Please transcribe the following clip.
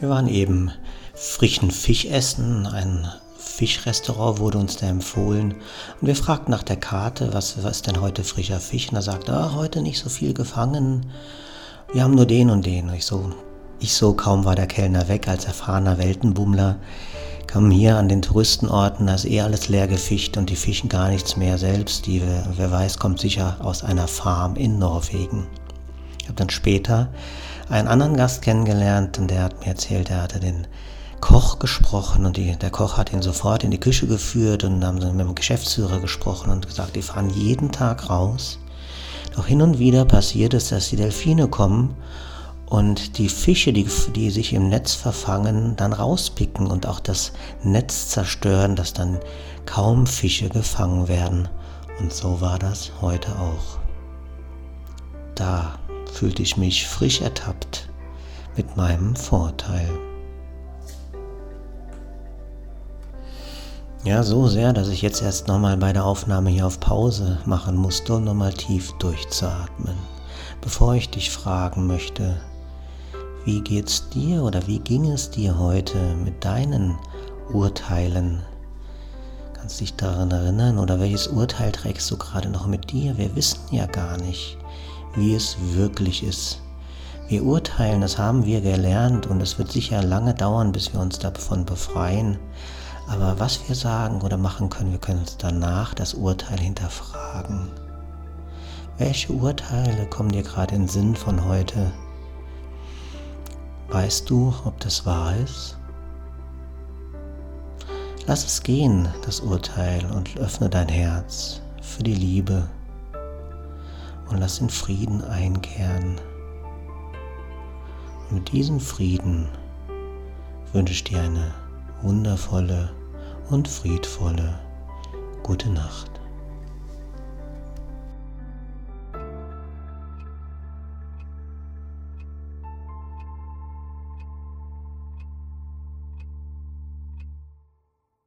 Wir waren eben frischen Fisch essen, ein Fischrestaurant wurde uns da empfohlen und wir fragten nach der Karte, was, was ist denn heute frischer Fisch? Und er sagte, ah, heute nicht so viel gefangen, wir haben nur den und den. Und ich so, ich so, kaum war der Kellner weg, als erfahrener Weltenbummler, kam hier an den Touristenorten, da ist eh alles leer gefischt und die fischen gar nichts mehr selbst. Die, wer weiß, kommt sicher aus einer Farm in Norwegen. Ich habe dann später einen anderen Gast kennengelernt und der hat mir erzählt, er hatte den Koch gesprochen und die, der Koch hat ihn sofort in die Küche geführt und haben mit dem Geschäftsführer gesprochen und gesagt, die fahren jeden Tag raus. Doch hin und wieder passiert es, dass die Delfine kommen und die Fische, die, die sich im Netz verfangen, dann rauspicken und auch das Netz zerstören, dass dann kaum Fische gefangen werden. Und so war das heute auch. Da fühlte ich mich frisch ertappt mit meinem Vorteil. Ja, so sehr, dass ich jetzt erst nochmal bei der Aufnahme hier auf Pause machen musste, um nochmal tief durchzuatmen, bevor ich dich fragen möchte, wie geht's dir oder wie ging es dir heute mit deinen Urteilen? Kannst dich daran erinnern oder welches Urteil trägst du gerade noch mit dir? Wir wissen ja gar nicht, wie es wirklich ist. Wir urteilen, das haben wir gelernt und es wird sicher lange dauern, bis wir uns davon befreien. Aber was wir sagen oder machen können, wir können uns danach das Urteil hinterfragen. Welche Urteile kommen dir gerade in den Sinn von heute? Weißt du, ob das wahr ist? Lass es gehen, das Urteil, und öffne dein Herz für die Liebe und lass den Frieden einkehren. Und mit diesem Frieden wünsche ich dir eine wundervolle und friedvolle gute Nacht.